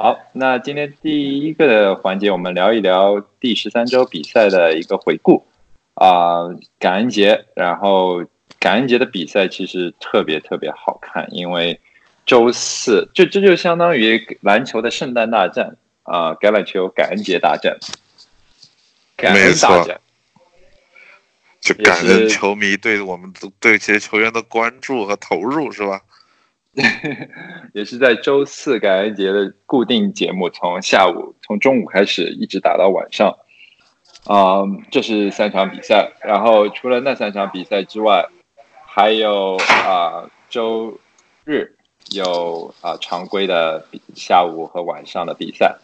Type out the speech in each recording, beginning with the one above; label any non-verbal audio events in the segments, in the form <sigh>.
好，那今天第一个的环节，我们聊一聊第十三周比赛的一个回顾。啊，感恩节，然后感恩节的比赛其实特别特别好看，因为周四就这就相当于篮球的圣诞大战啊，橄榄球感恩节大战，感恩大战，就感恩球迷对我们对这些球员的关注和投入，是吧？<laughs> 也是在周四感恩节的固定节目，从下午从中午开始一直打到晚上，啊，这是三场比赛。然后除了那三场比赛之外，还有啊周日有啊常规的下午和晚上的比赛。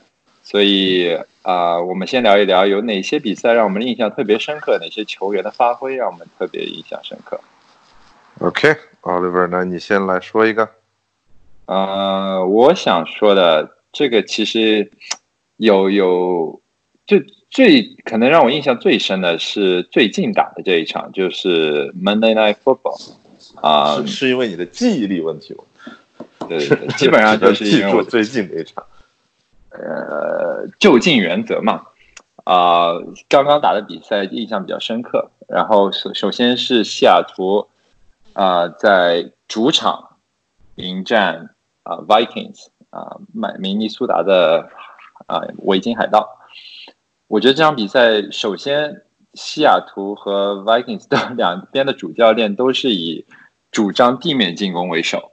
所以啊，我们先聊一聊有哪些比赛让我们印象特别深刻，哪些球员的发挥让我们特别印象深刻。OK，Oliver，那你先来说一个。呃，我想说的这个其实有有，就最可能让我印象最深的是最近打的这一场，就是 Monday Night Football 啊，是是因为你的记忆力问题吗？<laughs> 对对对，基本上就是因为我 <laughs> 最近的一场，呃，就近原则嘛，啊，刚刚打的比赛印象比较深刻。然后首首先是西雅图啊，在主场迎战。啊，Vikings 啊，买明尼苏达的啊维京海盗。我觉得这场比赛，首先西雅图和 Vikings 的两边的主教练都是以主张地面进攻为首，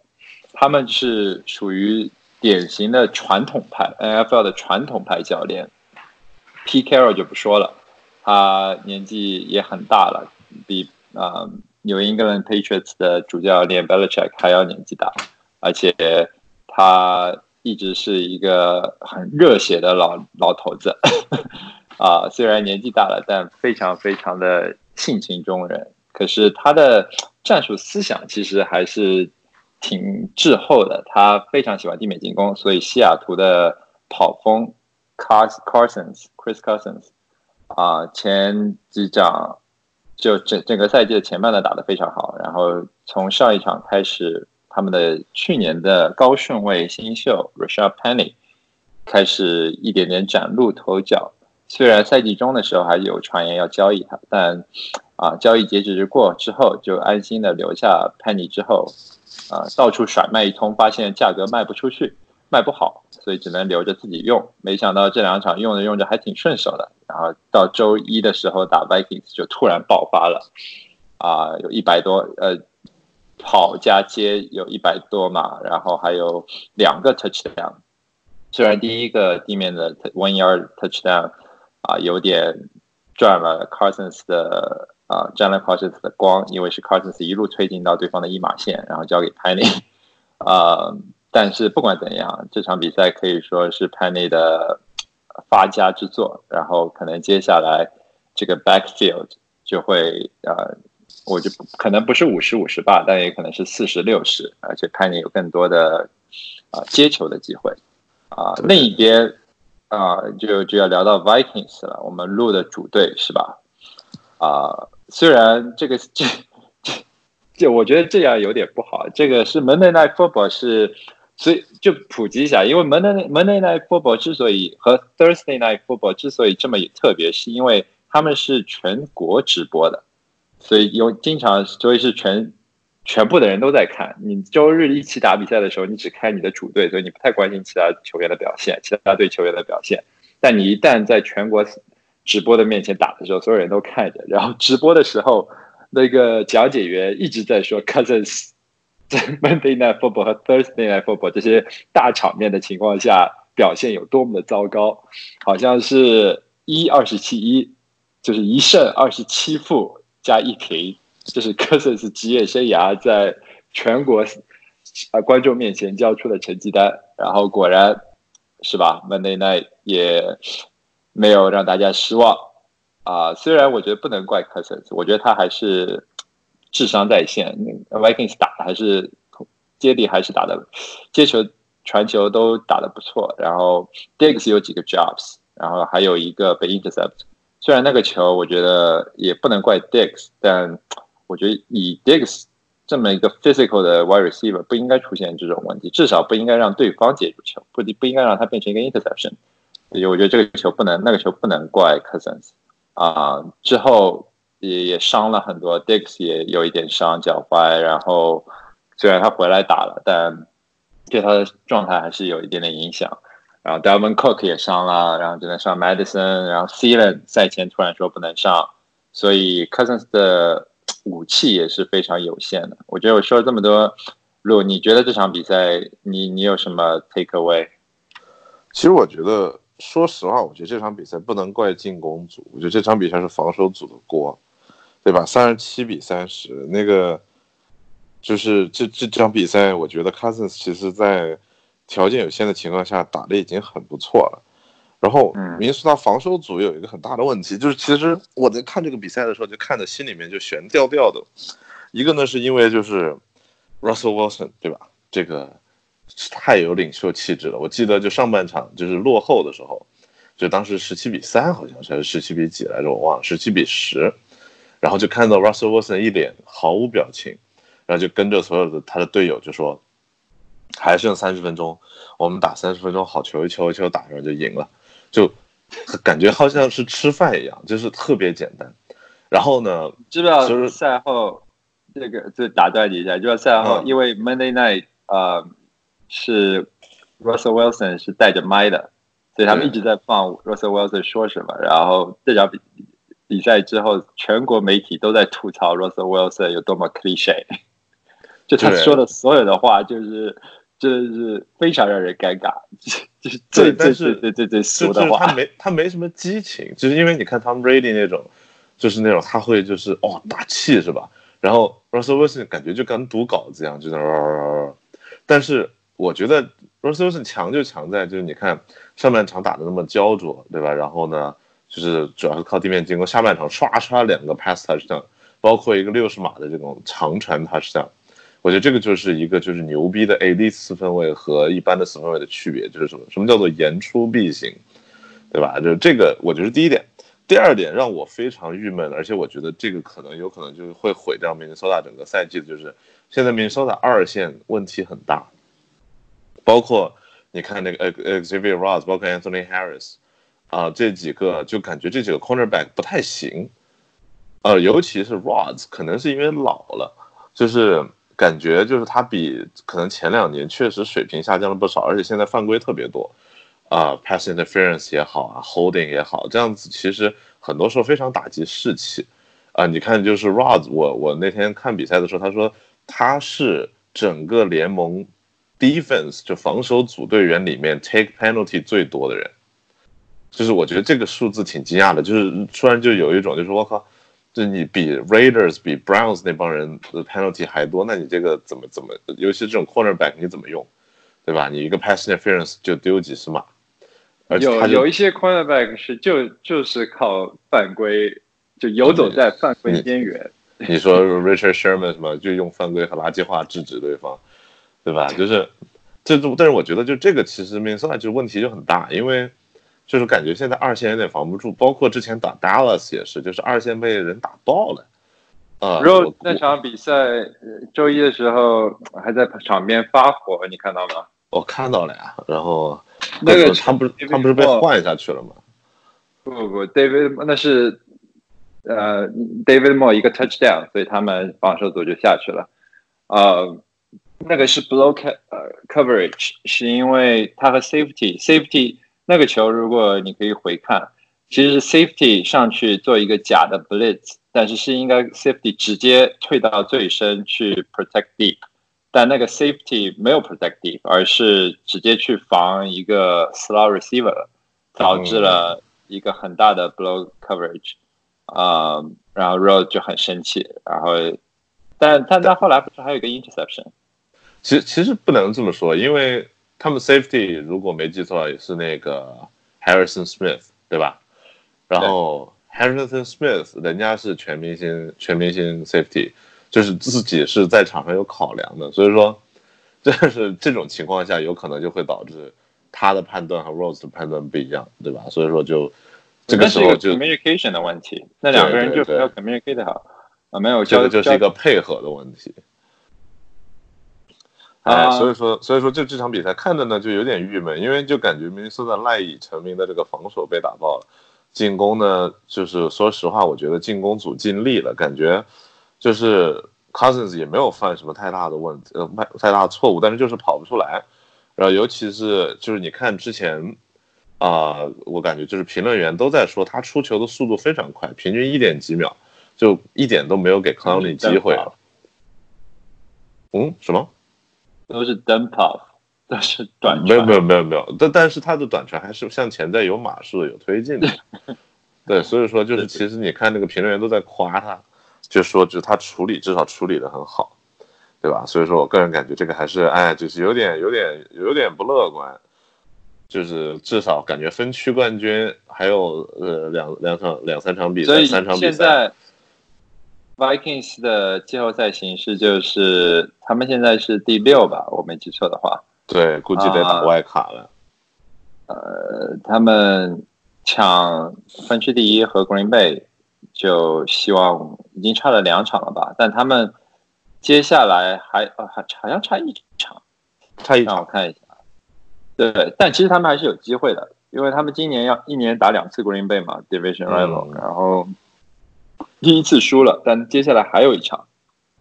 他们是属于典型的传统派 NFL 的传统派教练。P. Carroll 就不说了，他年纪也很大了，比啊 New England Patriots 的主教练 Belichick 还要年纪大，而且。他一直是一个很热血的老老头子，<laughs> 啊，虽然年纪大了，但非常非常的性情中人。可是他的战术思想其实还是挺滞后的。他非常喜欢地面进攻，所以西雅图的跑锋 Cars Carsons Chris Carsons 啊，前几场就整整个赛季的前半段打得非常好，然后从上一场开始。他们的去年的高顺位新秀 Rashad Penny 开始一点点崭露头角。虽然赛季中的时候还有传言要交易他，但啊，交易截止日过之后就安心的留下 Penny 之后，啊，到处甩卖一通，发现价格卖不出去，卖不好，所以只能留着自己用。没想到这两场用着用着还挺顺手的，然后到周一的时候打 Vikings 就突然爆发了，啊，有一百多呃。跑加接有一百多码，然后还有两个 touchdown。虽然第一个地面的 one yard touchdown 啊有点赚了 Carsons 的啊占了 Carsons 的光，因为是 Carsons 一路推进到对方的一码线，然后交给 Penny <laughs> 啊。但是不管怎样，这场比赛可以说是 Penny 的发家之作。然后可能接下来这个 backfield 就会呃。我就可能不是五十五十吧，但也可能是四十六十，而且看你有更多的啊接球的机会啊。另一边啊，就就要聊到 Vikings 了，我们录的主队是吧？啊，虽然这个这这这，我觉得这样有点不好。这个是 Monday Night Football 是，所以就普及一下，因为 Monday Monday Night Football 之所以和 Thursday Night Football 之所以这么特别，是因为他们是全国直播的。所以有经常，所以是全全部的人都在看。你周日一起打比赛的时候，你只看你的主队，所以你不太关心其他球员的表现，其他队球员的表现。但你一旦在全国直播的面前打的时候，所有人都看着。然后直播的时候，那个讲解员一直在说，Cousins <laughs> 在 Monday Night Football 和 Thursday Night Football 这些大场面的情况下表现有多么的糟糕，好像是一二十七一，就是一胜二十七负。加一平，这是 Cousins 职业生涯在全国啊观众面前交出的成绩单。然后果然，是吧？Monday Night 也没有让大家失望啊。虽然我觉得不能怪 Cousins，，我觉得他还是智商在线。Vikings 打的还是接力还是打的接球传球都打的不错。然后 Diggs 有几个 jobs，然后还有一个被 intercept。虽然那个球，我觉得也不能怪 Dix，但我觉得以 Dix 这么一个 physical 的 wide receiver 不应该出现这种问题，至少不应该让对方接住球，不不应该让他变成一个 interception。所以我觉得这个球不能，那个球不能怪 Cousins 啊。之后也也伤了很多，Dix 也有一点伤脚踝，然后虽然他回来打了，但对他的状态还是有一点点影响。然后 Dalvin Cook 也伤了，然后只能上 Madison，然后 Sealen 赛前突然说不能上，所以 Cousins 的。武器也是非常有限的。我觉得我说了这么多，路，你觉得这场比赛你你有什么 take away？其实我觉得，说实话，我觉得这场比赛不能怪进攻组，我觉得这场比赛是防守组的锅，对吧？三十七比三十，那个就是这这场比赛，我觉得 Cousins 其实在条件有限的情况下打的已经很不错了。然后，明斯他防守组有一个很大的问题，就是其实我在看这个比赛的时候，就看的心里面就悬吊吊的。一个呢，是因为就是 Russell Wilson 对吧？这个太有领袖气质了。我记得就上半场就是落后的时候，就当时十七比三好像是还是十七比几来着，我忘了，十七比十。然后就看到 Russell Wilson 一脸毫无表情，然后就跟着所有的他的队友就说，还剩三十分钟，我们打三十分钟好球，一球一球打上就赢了。就感觉好像是吃饭一样，就是特别简单。然后呢，知道？就是赛后这个，就打断你一下，就是赛后，因为 Monday Night 呃是 Russell Wilson 是带着麦的，所以他们一直在放 Russell Wilson 说什么。然后这场比比赛之后，全国媒体都在吐槽 Russell Wilson 有多么 cliche，<laughs> 就他说的所有的话，就是就是非常让人尴尬。<laughs> 就是最但是最最最俗的话，他没他没什么激情，就是因为你看 Tom Brady 那种，就是那种他会就是哦打气是吧？然后 Russell Wilson 感觉就跟读稿子一样，就在那。但是我觉得 Russell Wilson 强就强在就是你看上半场打的那么焦灼，对吧？然后呢，就是主要是靠地面进攻，下半场刷刷两个 pass touchdown，包括一个六十码的这种长传 touchdown。我觉得这个就是一个就是牛逼的 A D 四分位和一般的四分位的区别，就是什么？什么叫做言出必行，对吧？就这个，我觉得第一点。第二点让我非常郁闷，而且我觉得这个可能有可能就是会毁掉明尼苏达整个赛季的，就是现在明尼苏达二线问题很大，包括你看那个 Xavier Ross，包括 Anthony Harris，啊，这几个就感觉这几个 cornerback 不太行，呃，尤其是 Rods，可能是因为老了，就是。感觉就是他比可能前两年确实水平下降了不少，而且现在犯规特别多，啊，pass interference 也好啊，holding 也好，这样子其实很多时候非常打击士气，啊，你看就是 Rods，我我那天看比赛的时候，他说他是整个联盟 defense 就防守组队员里面 take penalty 最多的人，就是我觉得这个数字挺惊讶的，就是突然就有一种就是我靠。就你比 Raiders 比 Browns 那帮人的 penalty 还多，那你这个怎么怎么，尤其这种 cornerback 你怎么用，对吧？你一个 pass interference 就丢几十码，有有一些 cornerback 是就就是靠犯规，就游走在犯规边缘。<laughs> 你说 Richard Sherman 什么就用犯规和垃圾话制止对方，对吧？就是这种，但是我觉得就这个其实 Minnesota 就问题就很大，因为。就是感觉现在二线有点防不住，包括之前打 Dallas 也是，就是二线被人打爆了。啊，然后那场比赛周一的时候还在场边发火，你看到吗？我看到了呀。然后那个他不是他不是被换下去了吗？不不不，David 那是呃 David Moore 一个 touchdown，所以他们防守组就下去了。呃，那个是 block 呃 coverage，是因为他和 safety safety。那个球，如果你可以回看，其实是 safety 上去做一个假的 blitz，但是是应该 safety 直接退到最深去 protect deep，但那个 safety 没有 protect deep，而是直接去防一个 slow receiver，导致了一个很大的 blow coverage，啊，然后 road 就很生气，然后，但但他后来不是还有一个 interception？其实其实不能这么说，因为。他们 safety 如果没记错也是那个 Harrison Smith 对吧？然后 Harrison Smith 人家是全明星全明星 safety，就是自己是在场上有考量的，所以说，就是这种情况下有可能就会导致他的判断和 Rose 的判断不一样，对吧？所以说就这个时候就 communication 的问题，那两个人就没有 communicate 好啊，没有，这个就是一个配合的问题。哎，啊所以说，所以说就这场比赛看着呢就有点郁闷，因为就感觉明尼苏达赖以成名的这个防守被打爆了，进攻呢就是说实话，我觉得进攻组尽力了，感觉就是 Cousins 也没有犯什么太大的问题，呃，太太大的错误，但是就是跑不出来，然后尤其是就是你看之前啊、我感觉就是评论员都在说他出球的速度非常快，平均一点几秒，就一点都没有给 Clowney 机会。嗯，什么？都是 dump <laughs> off，都是短没有没有，没有没有，但但是他的短传还是向前在有码数的有推进的，<laughs> 对，所以说就是其实你看那个评论员都在夸他，就说就是他处理至少处理的很好，对吧？所以说我个人感觉这个还是哎，就是有点有点有点不乐观，就是至少感觉分区冠军还有呃两两场两三场比赛，三场比赛，现在 Vikings 的季后赛形势就是他们现在是第六吧，我没记错的话，对，估计得打啊外卡了。呃，他们抢分区第一和 Green Bay 就希望已经差了两场了吧，但他们接下来还呃还好像差一场，差一场，让我看一下。对，但其实他们还是有机会的，因为他们今年要一年打两次 Green Bay 嘛，Division 嗯 Rival，、然后第一次输了，但接下来还有一场，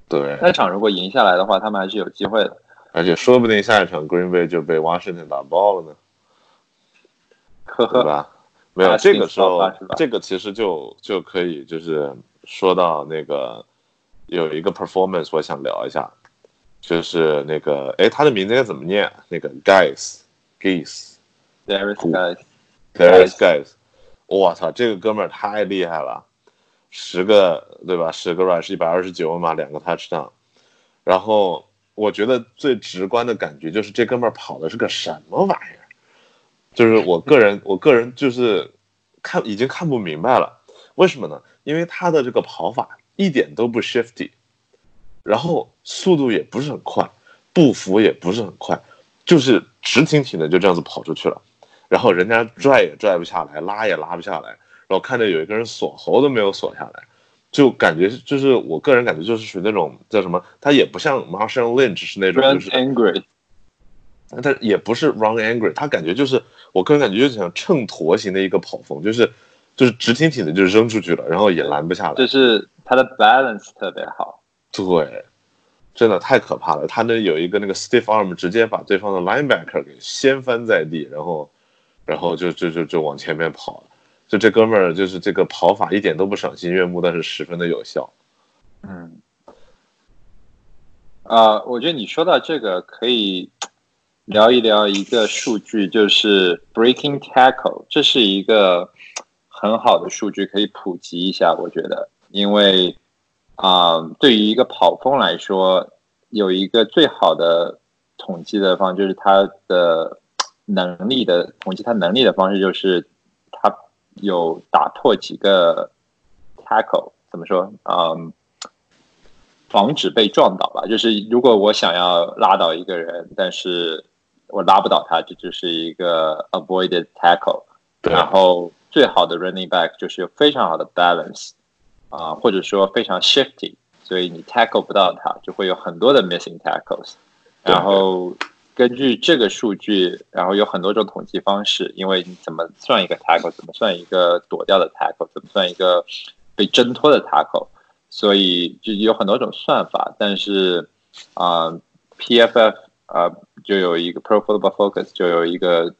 对，那场如果赢下来的话，他们还是有机会的。而且说不定下一场 Green Bay 就被 Washington 打爆了呢。呵呵，对吧？没有啊这个时候这个其实就就可以就是说到那个有一个 performance，我想聊一下，就是那个哎，他的名字该怎么念？那个 Guys Geese Darius Guys，There is Guys，我操，这个哥们儿太厉害了，十个对吧？十个 rush 一百二十九码，两个 touchdown，然后我觉得最直观的感觉就是这哥们儿跑的是个什么玩意儿。就是我个人，我个人就是看已经看不明白了，为什么呢？因为他的这个跑法一点都不 shifty，然后速度也不是很快，步幅也不是很快，就是直挺挺的就这样子跑出去了，然后人家拽也拽不下来，拉也拉不下来，然后看着有一个人锁喉都没有锁下来，就感觉就是我个人感觉就是属于那种叫什么，他也不像 Marshall Lynch 是那种就是 Angry，他也不是 run angry，他感觉就是我个人感觉就是像秤砣型的一个跑风，就是就是直挺挺的就扔出去了，然后也拦不下来。就是他的 balance 特别好。对，真的太可怕了。他那有一个那个 stiff arm，直接把对方的 linebacker 给掀翻在地，然后然后就就就就往前面跑了。就这哥们儿就是这个跑法一点都不赏心悦目，但是十分的有效。嗯，啊，我觉得你说到这个，可以聊一聊一个数据，就是 breaking tackle，这是一个很好的数据，可以普及一下。我觉得，因为啊、对于一个跑锋来说，有一个最好的统计的方，就是他的能力的统计，他能力的方式就是他有打破几个 tackle，怎么说？嗯。防止被撞倒吧。就是如果我想要拉倒一个人，但是我拉不倒他，这就是一个 avoided tackle。然后最好的 running back 就是有非常好的 balance 啊、或者说非常 shifty，所以你 tackle 不到他，就会有很多的 missing tackles。然后根据这个数据，然后有很多种统计方式，因为你怎么算一个 tackle，怎么算一个躲掉的 tackle，怎么算一个被挣脱的 tackle，所以就有很多种算法。但是啊、PFF 啊、就有一个 Pro Football Focus 就有一个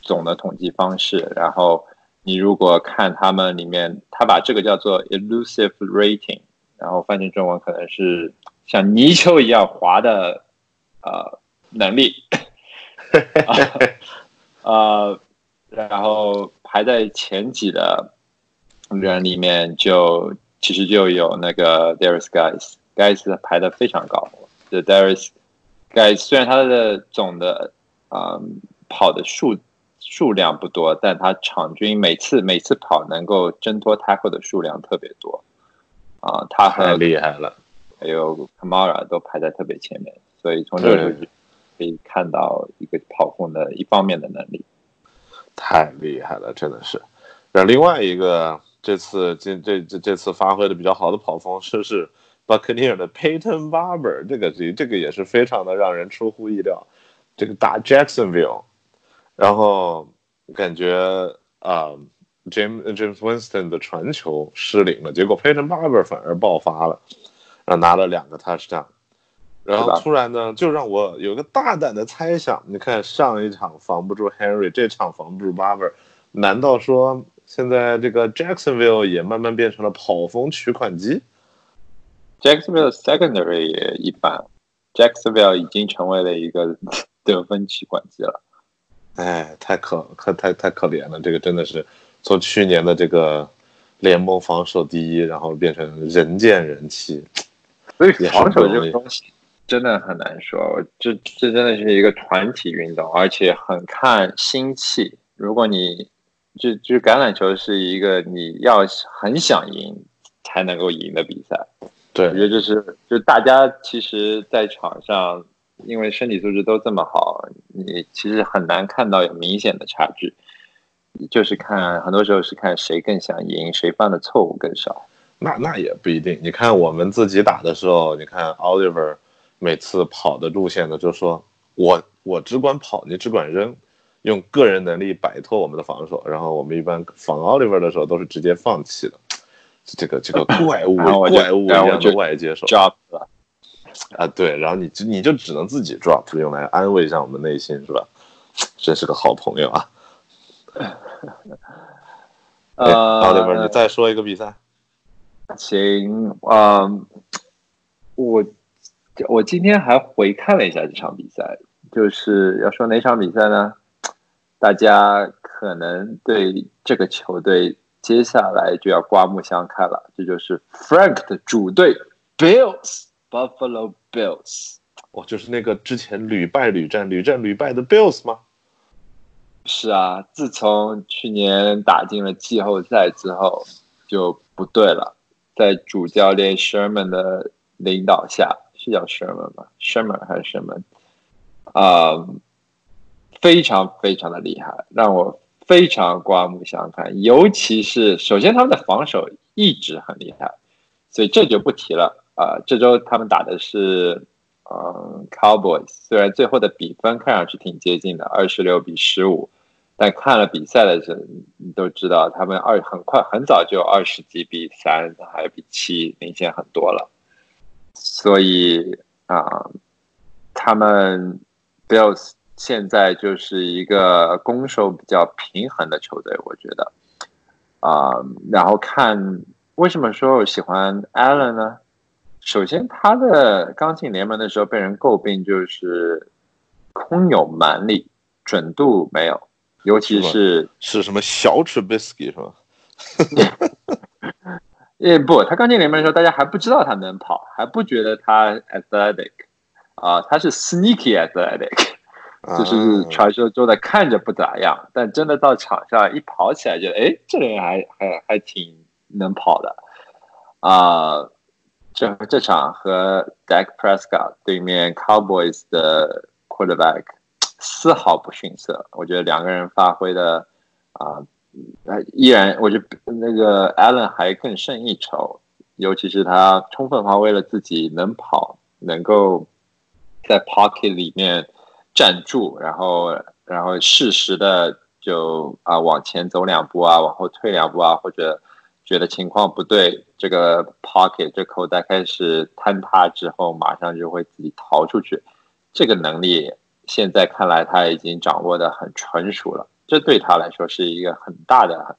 总的统计方式，然后你如果看他们里面，他把这个叫做 elusive rating，然后翻成中文可能是像泥鳅一样滑的呃能力，<laughs> 呃，然后排在前几的人里面就其实就有那个 Darius Guys，Guys 排的非常高，这 Darius Guys 虽然他的总的嗯跑的数数量不多，但他场均每次每次跑能够挣脱 tackle 的数量特别多。啊、他很厉害了。还有 Kamara 都排在特别前面，所以从这个数据可以看到一个跑锋的一方面的能力。太厉害了，真的是。然后另外一个这次这这这这次发挥的比较好的跑锋是是 Buccaneer 的 Peyton Barber，这个这这个也是非常的让人出乎意料。这个打 Jacksonville，然后感觉啊，James James Winston 的传球失灵了，结果 Peyton Barber 反而爆发了，然后拿了两个 touchdown。然后突然呢，就让我有个大胆的猜想，你看上一场防不住 Henry，这场防不住 Barber，难道说现在这个 Jacksonville 也慢慢变成了跑风取款机？Jacksonville secondary 也一般，Jacksonville 已经成为了一个 <laughs> 得分取款机了。哎，太可可太太可怜了，这个真的是从去年的这个联盟防守第一，然后变成人见人欺。所以防守这个东西真的很难说，这这真的是一个团体运动，而且很看心气。如果你就就橄榄球是一个你要很想赢才能够赢的比赛。对，我觉得就是，就大家其实，在场上，因为身体素质都这么好，你其实很难看到有明显的差距，就是看很多时候是看谁更想赢，谁犯的错误更少。那那也不一定，你看我们自己打的时候，你看 Oliver 每次跑的路线呢，就说我我只管跑，你只管扔，用个人能力摆脱我们的防守，然后我们一般防 Oliver 的时候都是直接放弃的。这个这个 <laughs> 怪物怪物一样的外接手，drop 啊，对，然后你就你就只能自己 drop 用来安慰一下我们内心，是吧？真是个好朋友啊！<laughs> 呃，好的，你再说一个比赛。行，嗯，我我今天还回看了一下这场比赛，就是要说哪场比赛呢？大家可能对这个球队。接下来就要刮目相看了，这就是 Frank 的主队 Bills Buffalo Bills。哦，就是那个之前屡败屡战、屡战屡败的 Bills 吗？是啊，自从去年打进了季后赛之后就不对了。在主教练 Sherman 的领导下，是叫 Sherman 吗？Sherman 还是 Sherman？啊，非常非常的厉害，让我。非常刮目相看，尤其是首先他们的防守一直很厉害，所以这就不提了啊。这周他们打的是嗯 Cowboys，虽然最后的比分看上去挺接近的，二十六比十五，但看了比赛的人，你都知道他们二很快很早就二十几比三，还比七领先很多了。所以啊，他们 Bills。现在就是一个攻守比较平衡的球队，我觉得啊，然后看为什么说我喜欢 Allen 呢？首先，他的刚进联盟的时候被人诟病就是空有蛮力，准度没有，尤其是是什么小 Trubisky 是吗？<laughs> 也不，他刚进联盟的时候，大家还不知道他能跑，还不觉得他 athletic 啊，他是 sneaky athletic。就是传说中的看着不咋样，但真的到场上一跑起来，觉得哎，这人还还还挺能跑的啊！这这场和 Dak Prescott 对面 Cowboys 的 quarterback 丝毫不逊色，我觉得两个人发挥的啊，依然我觉得那个 Allen 还更胜一筹，尤其是他充分发挥了自己能跑，能够在 pocket 里面。站住，然后，然后适时的就啊往前走两步啊，往后退两步啊，或者觉得情况不对，这个 pocket 这口袋开始坍塌之后，马上就会自己逃出去。这个能力现在看来他已经掌握的很纯熟了，这对他来说是一个很大的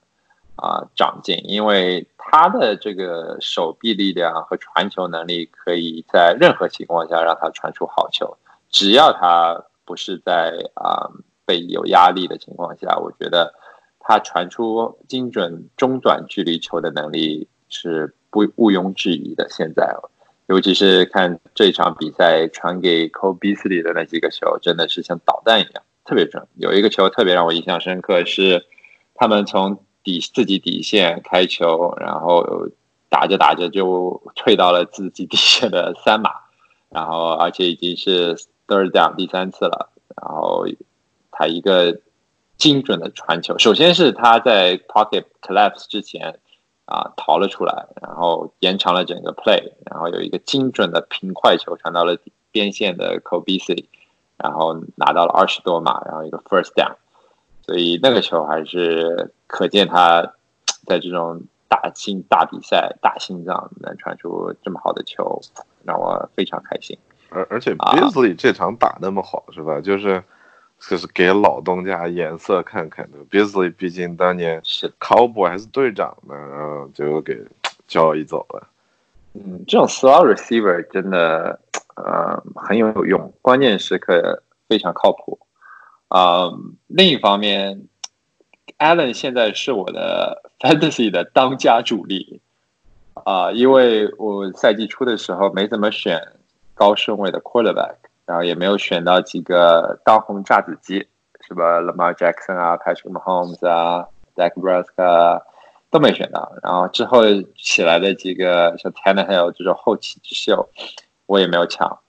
啊长进，因为他的这个手臂力量和传球能力可以在任何情况下让他传出好球，只要他。不是在啊被有压力的情况下，我觉得他传出精准中短距离球的能力是不毋庸置疑的。现在，尤其是看这场比赛传给 Cole Beasley 的那几个球，真的是像导弹一样，特别准。有一个球特别让我印象深刻，是他们从底自己底线开球，然后打着打着就退到了自己底线的三码，然后而且已经是。都是这样，第三次了。然后他一个精准的传球，首先是他在 pocket collapse 之前啊逃了出来，然后延长了整个 play，然后有一个精准的平快球传到了边线的 Kobe C，然后拿到了二十多码，然后一个 first down，所以那个球还是可见他在这种大心大比赛大心脏能传出这么好的球，让我非常开心。而而且 Beasley 这场打那么好是吧？就是就是给老东家颜色看看的。Beasley 毕竟当年是 Cowboy 还是队长呢，然后就给交易走了。嗯，这种 slot receiver 真的呃很有用，关键时刻非常靠谱。啊、另一方面，Allen 现在是我的 <laughs> fantasy 的当家主力啊、因为我赛季初的时候没怎么选高顺位的 quarterback，然后也没有选到几个当红炸子鸡，是吧？Lamar Jackson 啊，Patrick Mahomes 啊，Dak Prescott 都没选到。然后之后起来的几个像 Tannehill 这种后起之秀，我也没有抢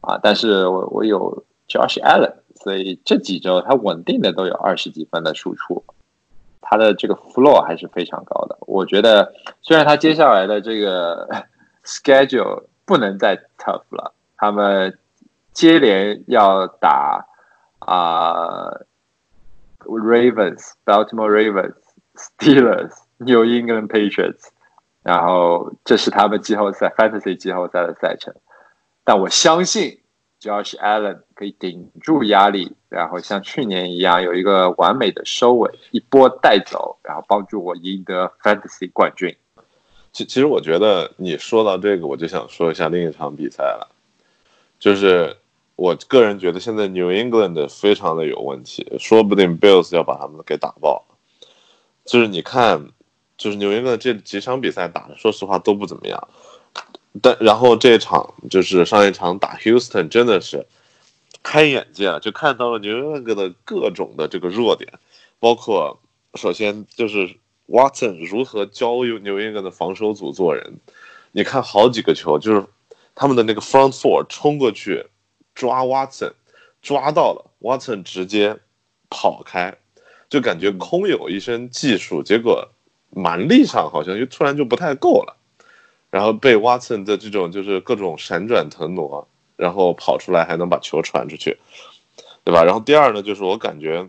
啊。但是我我有 Josh Allen，所以这几周他稳定的都有二十几分的输出，他的这个 floor 还是非常高的。我觉得虽然他接下来的这个 schedule 不能再 tough 了，他们接连要打啊、Ravens、Baltimore Ravens、Steelers、New England Patriots，然后这是他们季后赛 Fantasy 季后赛的赛程，但我相信 Josh Allen 可以顶住压力，然后像去年一样有一个完美的收尾，一波带走，然后帮助我赢得 Fantasy 冠军。其其实我觉得你说到这个，我就想说一下另一场比赛了，就是我个人觉得现在 New England 非常的有问题，说不定 Bills 要把他们给打爆。就是你看，就是 New England 这几场比赛打的，说实话都不怎么样。但然后这场就是上一场打 Houston，真的是开眼界了，就看到了 New England 的各种的这个弱点，包括首先就是 Watson 如何教 New England 的防守组做人。你看好几个球，就是他们的那个 front four 冲过去抓 Watson，抓到了 Watson 直接跑开，就感觉空有一身技术，结果蛮力上好像就突然就不太够了，然后被 Watson 的这种就是各种闪转腾挪，然后跑出来还能把球传出去，对吧？然后第二呢，就是我感觉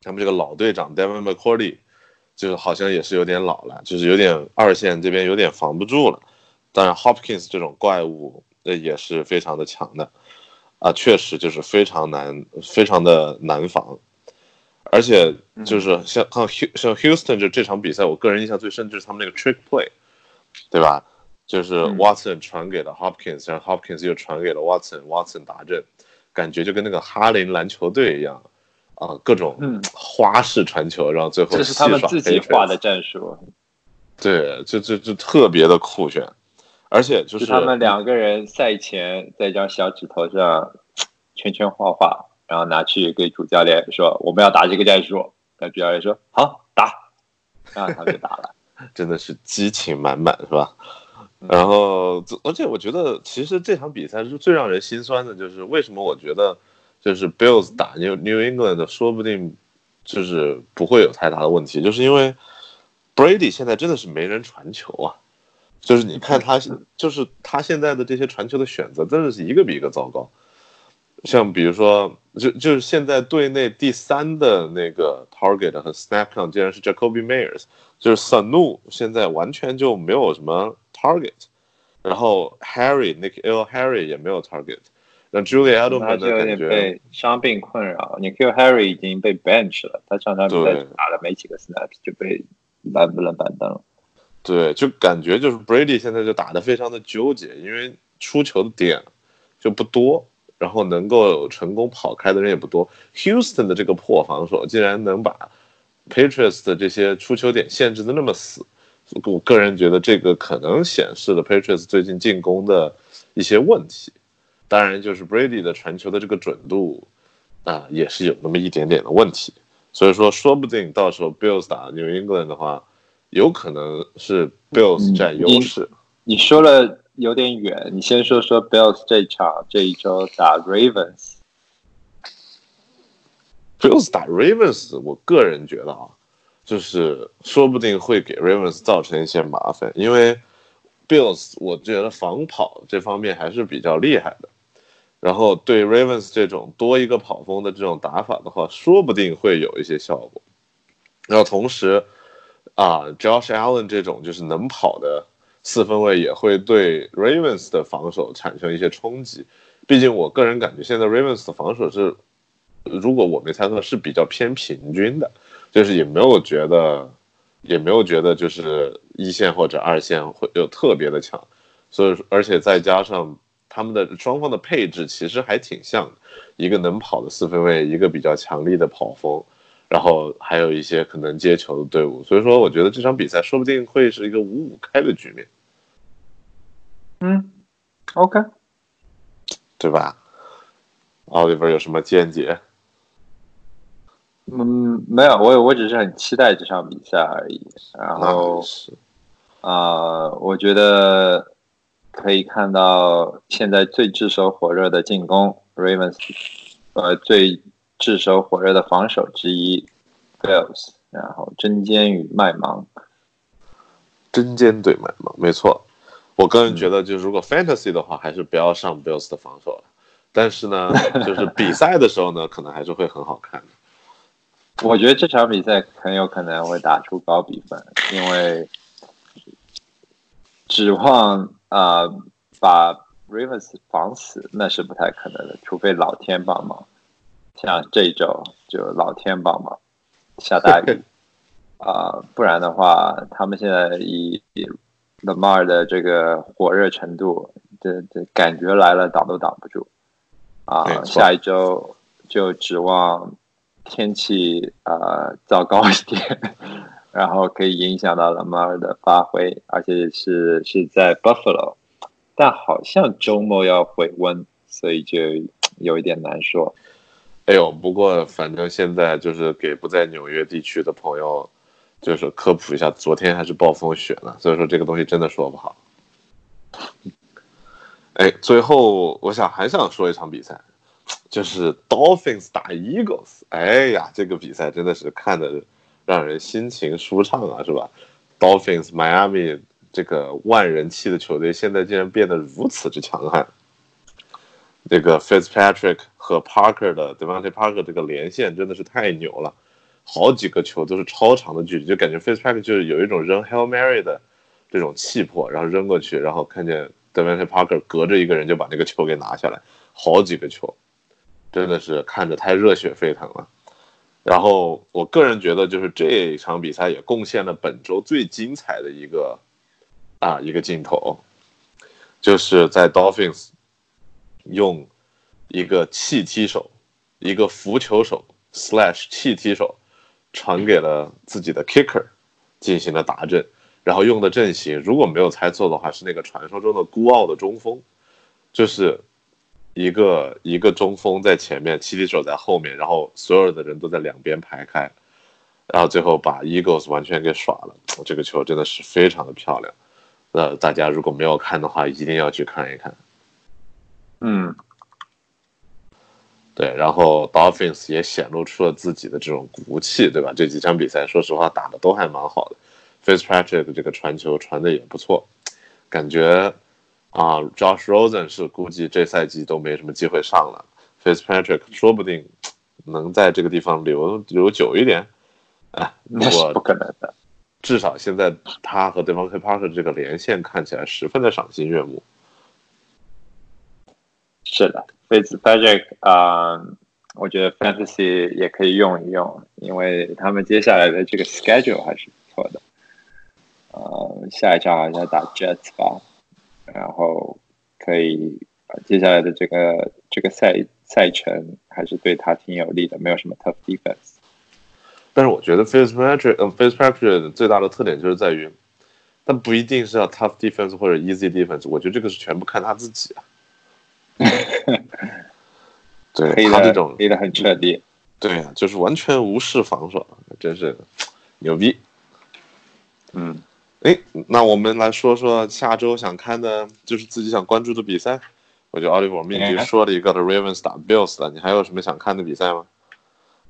他们这个老队长 Devin McCourty 就是好像也是有点老了，就是有点二线这边有点防不住了。当然，Hopkins 这种怪物呃也是非常的强的，啊，确实就是非常难，非常的难防。而且就是像像 Houston 这这场比赛，我个人印象最深就是他们那个 trick play，对吧？就是嗯 Watson 传给了 Hopkins，然后 Hopkins 又传给了 Watson，Watson 打阵，感觉就跟那个哈林篮球队一样啊，各种嗯花式传球，然后最后这是他们自己画的战术，对，就就就特别的酷炫，而且就是他们两个人赛前在一张小纸头上圈圈画画，然后拿去给主教练说我们要打这个战术，那主教练说好打，然后他们就打了。真的是激情满满，是吧？然后，而且我觉得，其实这场比赛是最让人心酸的，就是为什么我觉得，就是 Bills 打 New New England 说不定就是不会有太大的问题，就是因为 Brady 现在真的是没人传球啊，就是你看他，就是他现在的这些传球的选择，真的是一个比一个糟糕。像比如说，就就是现在队内第三的那个 target 和 snap count 竟然是 Jacoby Myers，就是 Sanu 现在完全就没有什么 target，然后 Harry Nick L Harry 也没有 target，让 Julie 他 Edelman 被伤病困扰。nic l Harry 已经被 bench 了，他上场比赛打了没几个 snap 就被拦不了板凳了。对，就感觉就是 Brady 现在就打得非常的纠结，因为出球的点就不多，然后能够成功跑开的人也不多。Houston 的这个破防守竟然能把 Patriots 的这些出球点限制的那么死，我个人觉得这个可能显示了 Patriots 最近进攻的一些问题。当然，就是 Brady 的传球的这个准度啊、也是有那么一点点的问题。所以说，说不定到时候 Bills 打 New England 的话，有可能是 Bills 占优势。你说了有点远，你先说说 Bills 这一场这一周打 Ravens。Bills 打 Ravens，我个人觉得啊，就是说不定会给 Ravens 造成一些麻烦，因为 Bills 我觉得防跑这方面还是比较厉害的。然后对 Ravens 这种多一个跑锋的这种打法的话，说不定会有一些效果。然后同时，啊，Josh Allen 这种就是能跑的四分卫也会对 Ravens 的防守产生一些冲击。毕竟我个人感觉现在 Ravens 的防守是，如果我没猜错是比较偏平均的，就是也没有觉得，也没有觉得就是一线或者二线会有特别的强。所以而且再加上。他们的双方的配置其实还挺像的，一个能跑的四分卫，一个比较强力的跑锋，然后还有一些可能接球的队伍，所以说我觉得这场比赛说不定会是一个五五开的局面。嗯，OK，对吧？奥利弗有什么见解？嗯，没有，我我只是很期待这场比赛而已。然后，啊，我觉得。可以看到，现在最炙手火热的进攻，Ravens，呃，最炙手火热的防守之一，Bills，然后针尖与麦芒，针尖对麦芒，没错。我个人觉得，就如果 Fantasy 的话，还是不要上 Bills 的防守了。但是呢，就是比赛的时候呢，可能还是会很好看的。我觉得这场比赛很有可能会打出高比分，因为指望。啊，把 Rivers 防死那是不太可能的，除非老天帮忙。像这一周就老天帮忙下大雨啊，不然的话，他们现在以 Lamar 的这个火热程度，这这感觉来了挡都挡不住啊。下一周就指望天气啊糟糕一点。<laughs> 然后可以影响到了马尔的发挥，而且是是在 Buffalo，但好像周末要回温，所以就有一点难说。哎呦，不过反正现在就是给不在纽约地区的朋友，就是科普一下，昨天还是暴风雪呢，所以说这个东西真的说不好。哎，最后我想还想说一场比赛，就是 Dolphins 打 Eagles，哎呀，这个比赛真的是看的。让人心情舒畅啊，是吧？Dolphins Miami 这个万人气的球队，现在竟然变得如此之强悍。这个 Fitzpatrick 和 Parker 的 Devante Parker 这个连线真的是太牛了，好几个球都是超长的距离，就感觉 Fitzpatrick 就是有一种扔 Hail Mary 的这种气魄，然后扔过去，然后看见 Devante Parker 隔着一个人就把那个球给拿下来，好几个球，真的是看着太热血沸腾了。然后，我个人觉得，就是这一场比赛也贡献了本周最精彩的一个啊一个镜头，就是在 Dolphins 用一个气踢手、一个浮球手 slash 气踢手传给了自己的 kicker 进行了打阵，然后用的阵型，如果没有猜错的话，是那个传说中的孤傲的中锋，就是。一个一个中锋在前面，七里手在后面，然后所有的人都在两边排开，然后最后把 Eagles 完全给耍了。这个球真的是非常的漂亮。那大家如果没有看的话，一定要去看一看。嗯，对，然后 Dolphins 也显露出了自己的这种骨气，对吧？这几场比赛，说实话打的都还蛮好的。Fitzpatrick 这个传球传的也不错，感觉。啊，Josh Rosen 是估计这赛季都没什么机会上了，Fitzpatrick 说不定能在这个地方留留久一点，啊，那是不可能的。至少现在他和对方 K Parker 这个连线看起来十分的赏心悦目。是的，Fitzpatrick 啊，我觉得 Fantasy 也可以用一用，因为他们接下来的这个 schedule 还是不错的。呃，下一场好像打 Jets 吧。然后可以，接下来的这个这个赛赛程还是对他挺有利的，没有什么 tough defense。但是我觉得 Fitzpatrick，呃，Fitzpatrick 最大的特点就是在于，但不一定是要 tough defense 或者 easy defense，我觉得这个是全部看他自己啊。<laughs> 对他这种黑的很彻底。对呀，就是完全无视防守，真是牛逼。嗯。哎，那我们来说说下周想看的，就是自己想关注的比赛。我觉得奥利弗命题说了一个的 Ravens 打 Bills 的，你还有什么想看的比赛吗？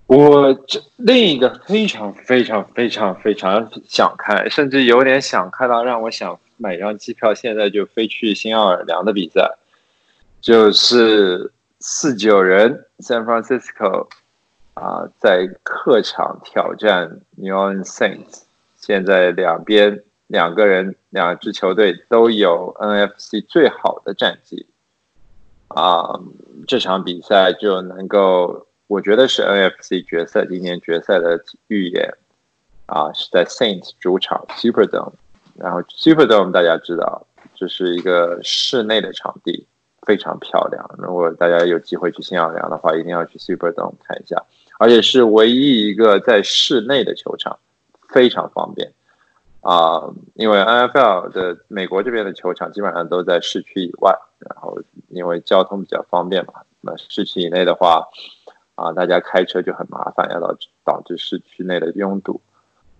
我这另一个非常非常非常非常想看，甚至有点想看到让我想买张机票，现在就飞去新奥尔良的比赛，就是四九人 San Francisco 啊，在客场挑战 New Orleans Saints。现在两边两个人两支球队都有 NFC 最好的战绩啊，这场比赛就能够。我觉得是 NFC 决赛，今年决赛的预演啊，是在 Saint 主场 Superdome。然后 Superdome 大家知道，这是一个室内的场地，非常漂亮。如果大家有机会去新奥尔良的话，一定要去 Superdome 看一下。而且是唯一一个在室内的球场，非常方便啊。因为 NFL 的美国这边的球场基本上都在市区以外，然后因为交通比较方便嘛，那市区以内的话。啊，大家开车就很麻烦，要导致导致市区内的拥堵。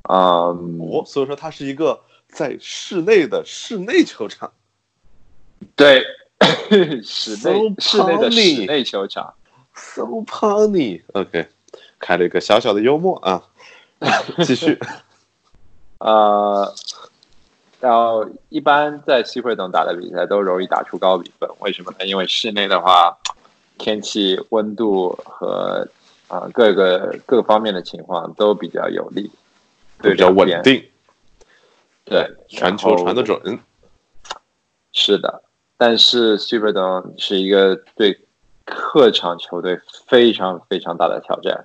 嗯，哦，所以说它是一个在室内的室内球场。对，<coughs> 室内室内的室内球场。So funny. OK，开了一个小小的幽默啊。继续。<laughs> 呃，然后一般在 Super 等打的比赛都容易打出高比分，为什么呢？因为室内的话。天气、温度和啊各个各方面的情况都比较有利，对比较稳定，对，传球传得准，是的。但是 Superdome 是一个对客场球队非常非常大的挑战，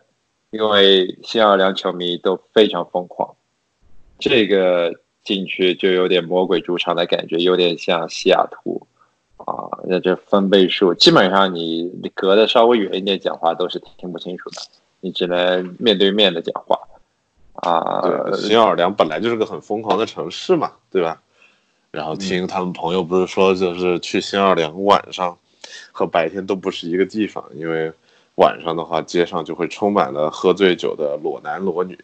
因为新奥尔良球迷都非常疯狂，这个进去就有点魔鬼主场的感觉，有点像西雅图。啊，那这分贝数基本上你你隔的稍微远一点讲话都是听不清楚的，你只能面对面的讲话。啊，新奥尔良本来就是个很疯狂的城市嘛，对吧？然后听他们朋友不是说，就是去新奥尔良晚上和白天都不是一个地方，因为晚上的话街上就会充满了喝醉酒的裸男裸女。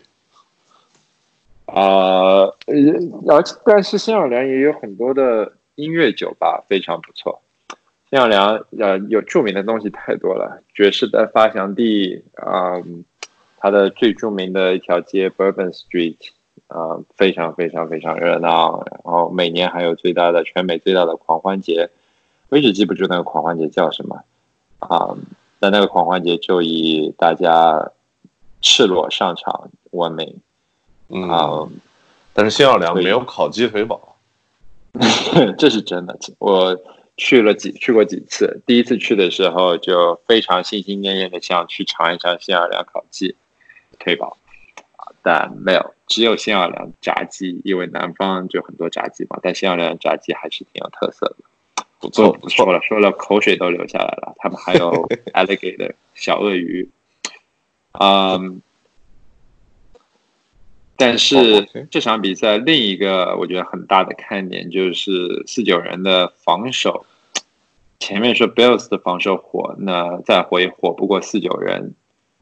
啊，而但是新奥尔良也有很多的。音乐酒吧非常不错，新奥尔良呃有著名的东西太多了，爵士的发祥地啊，它的最著名的一条街 Bourbon Street 啊，非常非常非常热闹，然后每年还有最大的全美最大的狂欢节，我一直记不住那个狂欢节叫什么啊，但那个狂欢节就以大家赤裸上场闻名，嗯，但是新奥尔良没有烤鸡腿堡。<laughs> 这是真的，我去了几去过几次。第一次去的时候就非常心心念念的想去尝一尝新奥尔良烤鸡腿堡啊，但没有，只有新奥尔良炸鸡，因为南方就很多炸鸡嘛。但新奥尔良炸鸡还是挺有特色的，不错不错了，说了口水都流下来了。他们还有 <laughs> alligator 小鳄鱼，嗯。但是这场比赛另一个我觉得很大的看点就是四九人的防守。前面说 Bills 的防守火，那再火也火不过四九人。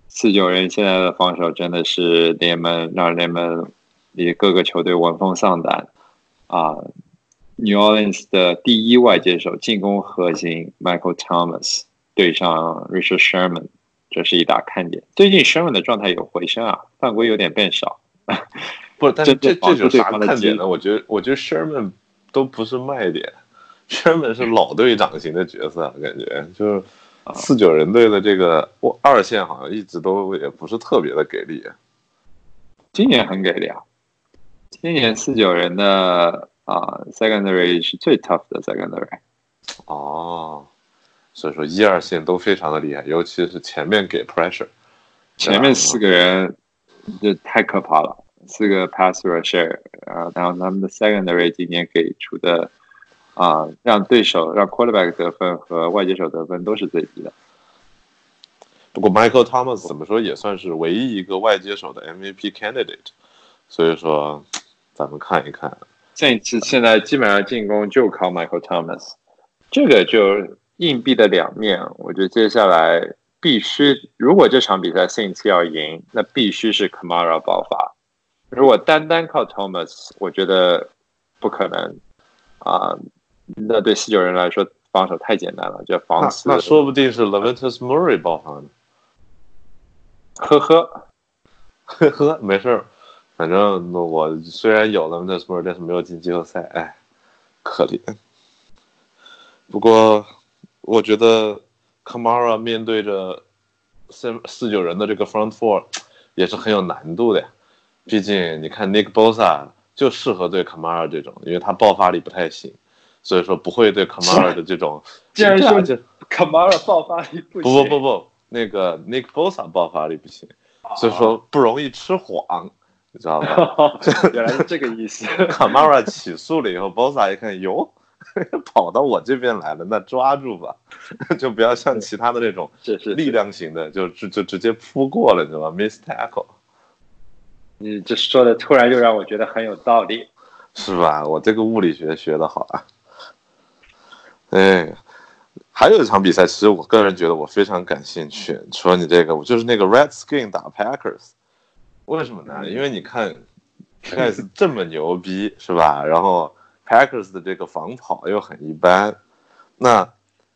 四九人现在的防守真的是联盟让联盟里各个球队闻风丧胆啊！New Orleans 的第一外接手进攻核心 Michael Thomas 对上 Richard Sherman，这是一大看点。最近 Sherman 的状态有回升啊，犯规有点变少。不，但是这这有啥看点呢？我觉得，我觉得 Sherman 都不是卖点，Sherman 是老队长型的角色，感觉就是四九人队的这个二线好像一直都也不是特别的给力。今年很给力啊！今年四九人的啊 secondary 是最 tough 的 secondary。哦，所以说一二线都非常的厉害，尤其是前面给 pressure，前面四个人。这太可怕了，四个 pass rusher，啊，然后他们的 secondary 今年给出的啊，让对手让 quarterback 得分和外接手得分都是最低的。不过 Michael Thomas 怎么说也算是唯一一个外接手的 MVP candidate，所以说咱们看一看，这一次现在基本上进攻就靠 Michael Thomas，这个就硬币的两面，我觉得接下来。必须，如果这场比赛 Saints 要赢，那必须是 Kamara 爆发。如果单单靠 Thomas，我觉得不可能啊。那对四九人来说，防守太简单了，就防死。那说不定是 Leventus Murray 爆发呢。呵呵呵呵，没事儿，反正我虽然有 Leventus Murray，，但是没有进季后赛，哎，可怜。不过我觉得 Kamara 面对着四四九人的这个 Front Four 也是很有难度的呀。毕竟你看 Nick Bosa 就适合对 Kamara 这种，因为他爆发力不太行，所以说不会对 Kamara <laughs> 的这种。既然说就 Kamara 爆发力不不不不不，那个 Nick Bosa 爆发力不行，所以说不容易吃黄，你知道吧？<laughs> 原来是这个意思。<laughs> Kamara 起诉了以后，Bosa 一看，哟。<laughs> 跑到我这边来了，那抓住吧，<laughs> 就不要像其他的那种是是力量型的，就就就直接扑过了，你知道吗？Miss tackle，你这说的突然就让我觉得很有道理，是吧？我这个物理学学的好啊。哎，还有一场比赛，其实我个人觉得我非常感兴趣。除了你这个，我就是那个 Redskin 打 Packers，为什么呢？因为你看 p a 这么牛逼，是吧？然后。Packers 的这个防跑又很一般，那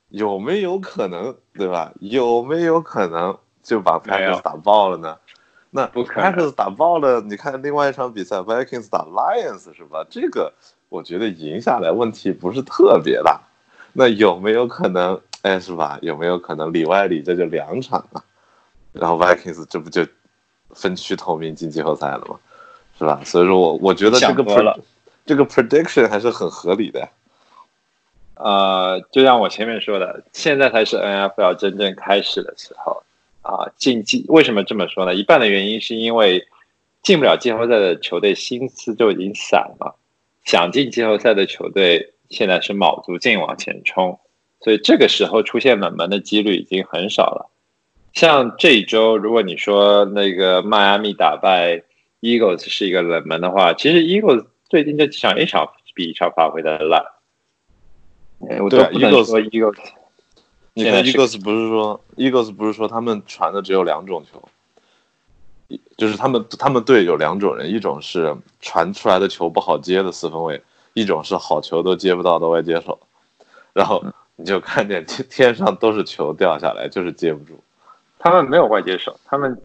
有没有可能，对吧？有没有可能就把 Packers 打爆了呢？那 Packers 打爆了，你看另外一场比赛 Vikings 打 Lions 是吧？这个我觉得赢下来问题不是特别大。那有没有可能，哎，是吧？有没有可能里外里这就两场啊？然后 Vikings 这不就分区透明进季后赛了吗？是吧？所以说我我觉得这个。这个 prediction 还是很合理的，呃，就像我前面说的，现在才是 NFL 真正开始的时候啊。进季为什么这么说呢？一半的原因是因为进不了季后赛的球队心思就已经散了，想进季后赛的球队现在是卯足劲往前冲，所以这个时候出现冷门的几率已经很少了。像这一周，如果你说那个迈阿密打败 Eagles 是一个冷门的话，其实 Eagles。最近这几场一场比一场发挥的烂，我都不能说 Eagles。你看 Eagles 不是说 Eagles 不是说他们传的只有两种球，就是他们他们队有两种人，一种是传出来的球不好接的四分卫，一种是好球都接不到的外接手。然后你就看见天天上都是球掉下来，就是接不住。他们没有外接手，他们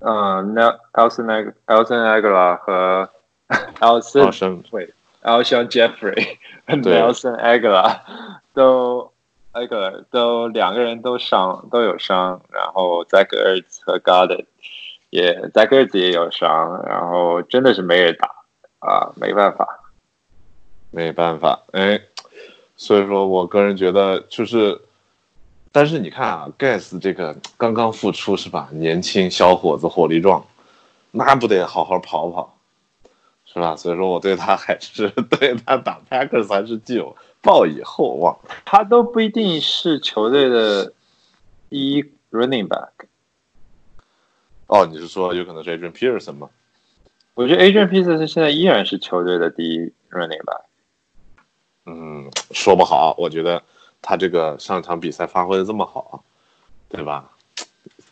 嗯，那 Elson Ag Elson Aguilar 和 <laughs> Elson 对，Elson Jeffrey <laughs> 和 Nelson Aguilar <laughs> 都 Aguilar 都两个人都伤都有伤，然后 Zach Ertz 和 Goddard 也 Zach Ertz 也有伤，然后真的是没人打啊，没办法，没办法，哎，所以说我个人觉得就是，但是你看啊，Gas 这个刚刚复出是吧？年轻小伙子火力壮，那不得好好跑跑。是吧？所以说我对他还是 <laughs> 对他打 Packers 还是具有抱以厚望。他都不一定是球队的第一 running back。哦，你是说有可能是 Adrian Peterson 吗？我觉得 Adrian Peterson 现在依然是球队的第一 running back。嗯，说不好。我觉得他这个上场比赛发挥的这么好，对吧？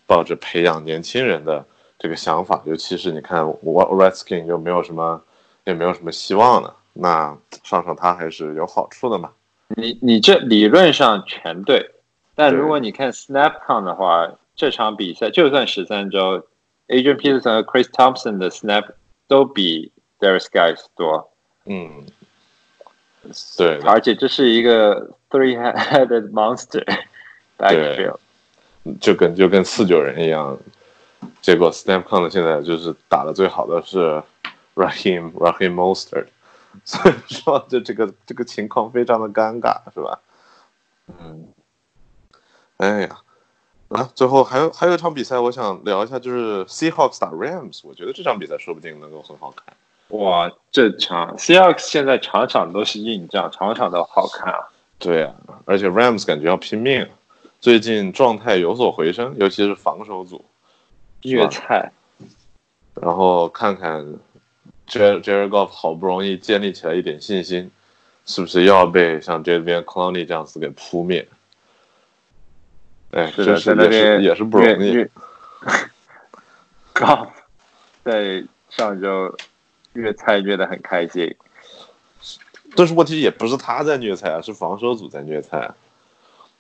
抱着培养年轻人的这个想法，尤其是你看我 Redskin 就没有什么。也没有什么希望了，那上上他还是有好处的嘛。你你这理论上全对，但如果你看 snap count 的话，这场比赛就算十三周，Adrian Peterson 和 Chris Thompson 的 snap 都比 Darius Guys 多。嗯，对，而且这是一个 three-headed monster backfield，就跟就跟四九人一样，结果 snap count 现在就是打的最好的是。Rahim Rahim Monster，<laughs> 所以说就这个这个情况非常的尴尬，是吧？嗯，哎呀，啊，最后还有还有一场比赛，我想聊一下，就是 Seahawks 打 Rams，我觉得这场比赛说不定能够很好看。哇，这场 Seahawks 现在场场都是硬仗，场场都好看啊。对啊，而且 Rams 感觉要拼命，最近状态有所回升，尤其是防守组虐菜。然后看看。Jared Jared Goff 好不容易建立起来一点信心，是不是又要被像这边 Clowney 这样子给扑灭？哎，是的，在那边也是不容易。Goff 在上周虐菜虐的很开心，但是问题也不是他在虐菜啊，是防守组在虐菜，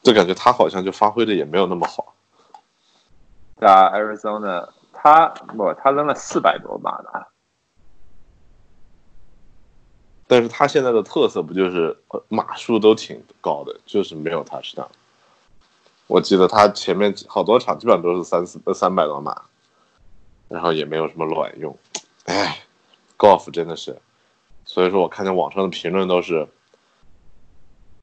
就感觉他好像就发挥的也没有那么好。打 Arizona。他不，他扔了四百多码的。但是他现在的特色不就是码数都挺高的，就是没有 touchdown。我记得他前面好多场基本上都是三四三百多码，然后也没有什么卵用。哎，golf 真的是，所以说我看见网上的评论都是，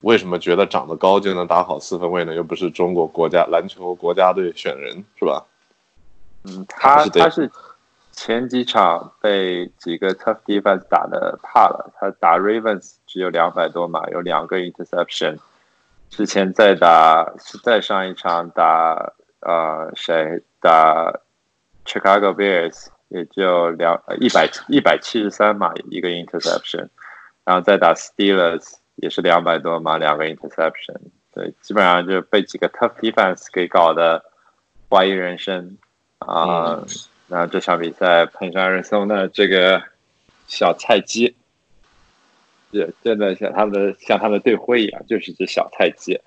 为什么觉得长得高就能打好四分卫呢？又不是中国国家篮球国家队选人是吧？嗯，他他是前几场被几个 tough defense 打的怕了，他打 Ravens 只有两百多码，有两个 interception。之前再打，再上一场打呃谁打 Chicago Bears 也就两一百一百七十三码一个 interception，然后再打 Steelers 也是两百多码两个 interception，对，基本上就被几个 tough defense 给搞得怀疑人生啊。然那这场比赛碰上人松的这个小菜鸡。也真的像他们的像他们的队徽一样，就是只小菜鸡，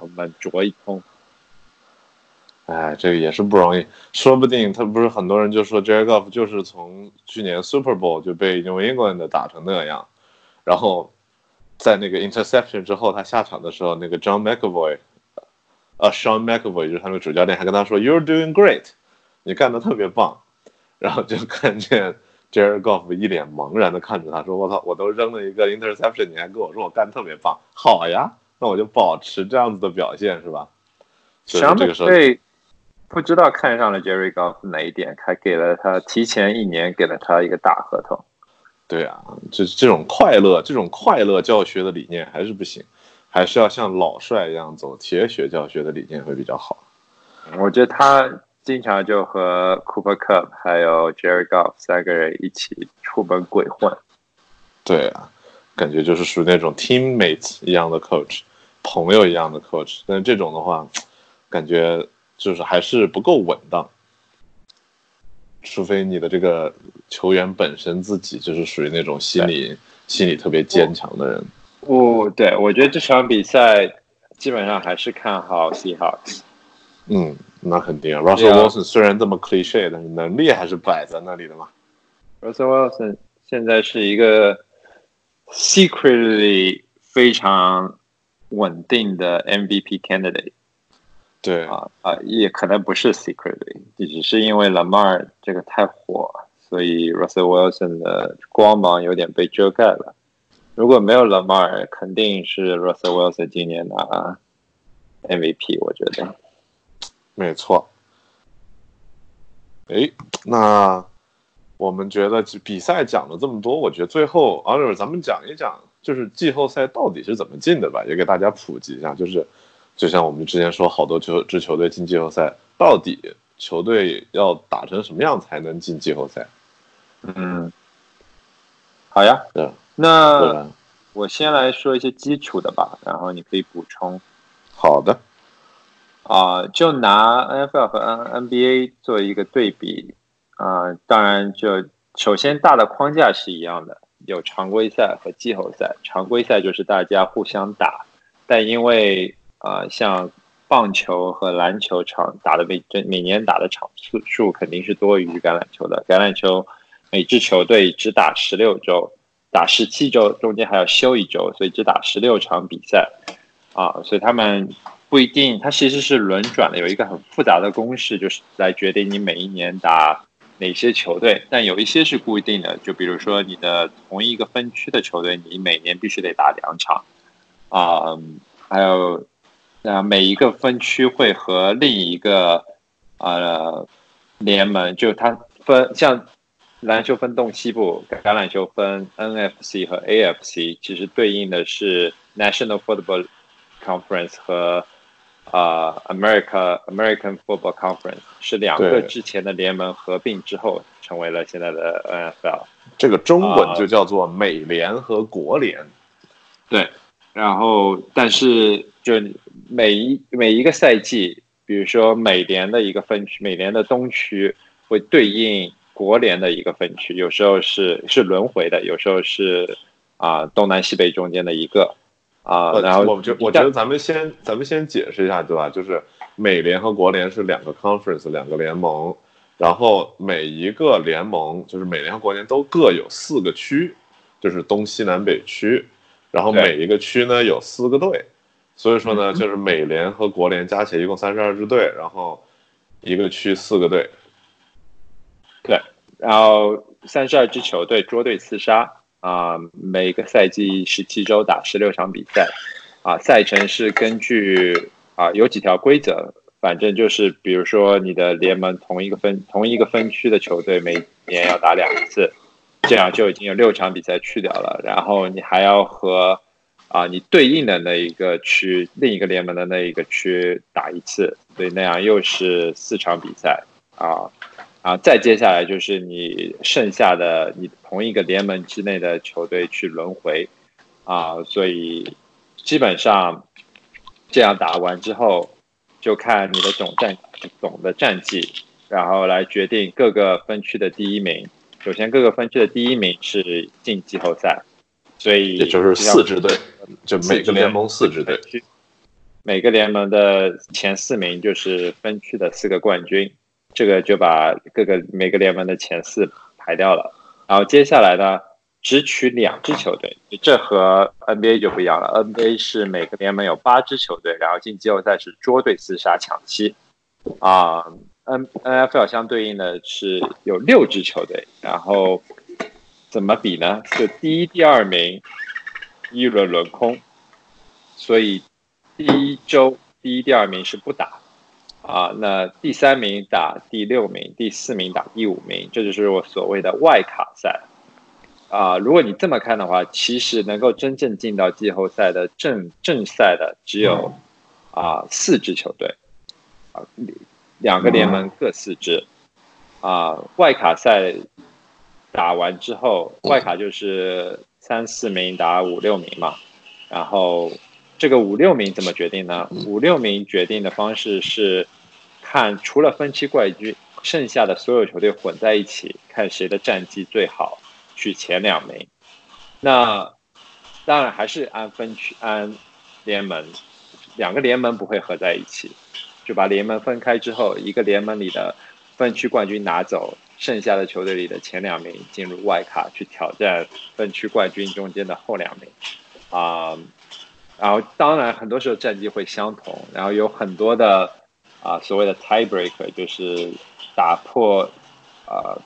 我们啄一通。哎，这个也是不容易，说不定他不是很多人就说 Jared Goff 就是从去年 Super Bowl 就被 New England 打成那样，然后在那个 interception 之后，他下场的时候，那个 John McAvoy，呃，Sean McAvoy 就是他们主教练，还跟他说 You're doing great，你干的特别棒，然后就看见。Jared Goff 一脸茫然的看着他说：“我操，我都扔了一个 interception，你还跟我说我干特别棒，好呀，那我就保持这样子的表现，是吧？”小个队不知道看上了 Jared Goff 哪一点，还给了他提前一年给了他一个大合同。对啊，这这种快乐，这种快乐教学的理念还是不行，还是要像老帅一样走铁血教学的理念会比较好。我觉得他。经常就和 Cooper Cup 还有 Jerry Goff 三个人一起出门鬼混。对啊，感觉就是属于那种 teammates 一样的 coach，朋友一样的 coach。但这种的话，感觉就是还是不够稳当。除非你的这个球员本身自己就是属于那种心理心理特别坚强的人。哦，对，我觉得这场比赛基本上还是看好 Seahawks。嗯。那肯定啊，Russell Wilson 虽然这么 cliche，但是能力还是摆在那里的嘛。Russell Wilson 现在是一个 secretly 非常稳定的 MVP candidate。对啊啊，也可能不是 secretly，只是因为 Lamar 这个太火，所以 Russell Wilson 的光芒有点被遮盖了。如果没有 Lamar，肯定是 Russell Wilson 今年拿 MVP，我觉得。没错，哎，那我们觉得比赛讲了这么多，我觉得最后 Oliver，咱们讲一讲，就是季后赛到底是怎么进的吧，也给大家普及一下。就是，就像我们之前说，好多球支球队进季后赛，到底球队要打成什么样才能进季后赛？嗯，好呀，对，那我先来说一些基础的吧，然后你可以补充。好的。啊，就拿 NFL 和 N NBA 做一个对比啊，当然就首先大的框架是一样的，有常规赛和季后赛。常规赛就是大家互相打，但因为啊，像棒球和篮球场打的每每年打的场次数肯定是多于橄榄球的。橄榄球每支球队只打十六周，打十七周，中间还要休一周，所以只打十六场比赛啊，所以他们。不一定，它其实是轮转的，有一个很复杂的公式，就是来决定你每一年打哪些球队。但有一些是固定的，就比如说你的同一个分区的球队，你每年必须得打两场啊。还有，啊，每一个分区会和另一个呃联盟，就它分像篮球分东西部，橄榄球分 NFC 和 AFC，其实对应的是 National Football Conference 和啊，America American Football Conference 是两个之前的联盟合并之后成为了现在的 NFL。这个中文就叫做美联和国联。对，然后但是就每一每一个赛季，比如说美联的一个分区，美联的东区会对应国联的一个分区，有时候是是轮回的，有时候是啊东南西北中间的一个。啊，然后我觉我觉得咱们先咱们先解释一下，对吧？就是美联和国联是两个 conference，两个联盟，然后每一个联盟就是美联和国联都各有四个区，就是东西南北区，然后每一个区呢有四个队，所以说呢，嗯就是美联和国联加起来一共三十二支队，然后一个区四个队，对，然后三十二支球队捉对厮杀啊、每个赛季十七周打十六场比赛啊、赛程是根据啊、有几条规则，反正就是比如说你的联盟同一个分同一个分区的球队每年要打两次，这样就已经有六场比赛去掉了，然后你还要和啊、你对应的那一个区另一个联盟的那一个区打一次，所以那样又是四场比赛啊。啊，再接下来就是你剩下的你同一个联盟之内的球队去轮回啊，所以基本上这样打完之后，就看你的总战总的战绩，然后来决定各个分区的第一名。首先，各个分区的第一名是进季后赛，所以也就是四支队，就每个联盟四支队。每个联盟的前四名就是分区的四个冠军，这个就把各个每个联盟的前四排掉了。然后接下来呢，只取两支球队，这和 NBA 就不一样了。NBA 是每个联盟有八支球队，然后进季后赛是捉对厮杀抢七。啊，N NFL 相对应的是有六支球队，然后怎么比呢？就第一、第二名一轮轮空，所以第一周第一、第二名是不打啊，那第三名打第六名，第四名打第五名，这就是我所谓的外卡赛啊。如果你这么看的话，其实能够真正进到季后赛的正正赛的只有啊四支球队啊，两个联盟各四支啊。外卡赛打完之后，外卡就是三四名打五六名嘛，然后这个五六名怎么决定呢？五六名决定的方式是看除了分区冠军，剩下的所有球队混在一起，看谁的战绩最好，取前两名。那当然还是按分区按联盟，两个联盟不会合在一起，就把联盟分开之后，一个联盟里的分区冠军拿走，剩下的球队里的前两名进入外卡去挑战分区冠军中间的后两名啊。然后当然很多时候战绩会相同，然后有很多的啊所谓的 tiebreaker，就是打破啊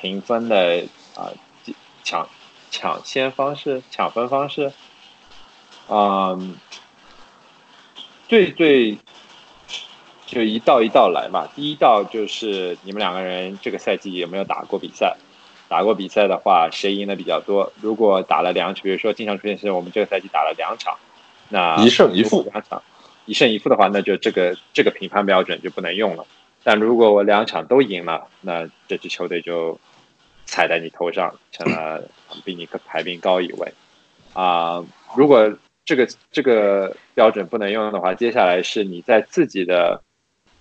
评分的啊抢抢先方式、抢分方式，嗯，最最就一道一道来嘛。第一道就是你们两个人这个赛季有没有打过比赛？打过比赛的话，谁赢的比较多？如果打了两场，比如说经常出现是我们这个赛季打了两场，那一胜一负两场一胜一负的话，那就这个这个评判标准就不能用了。但如果我两场都赢了，那这支球队就踩在你头上，成了 <coughs> 比你排名高一位。啊、如果这个这个标准不能用的话，接下来是你在自己的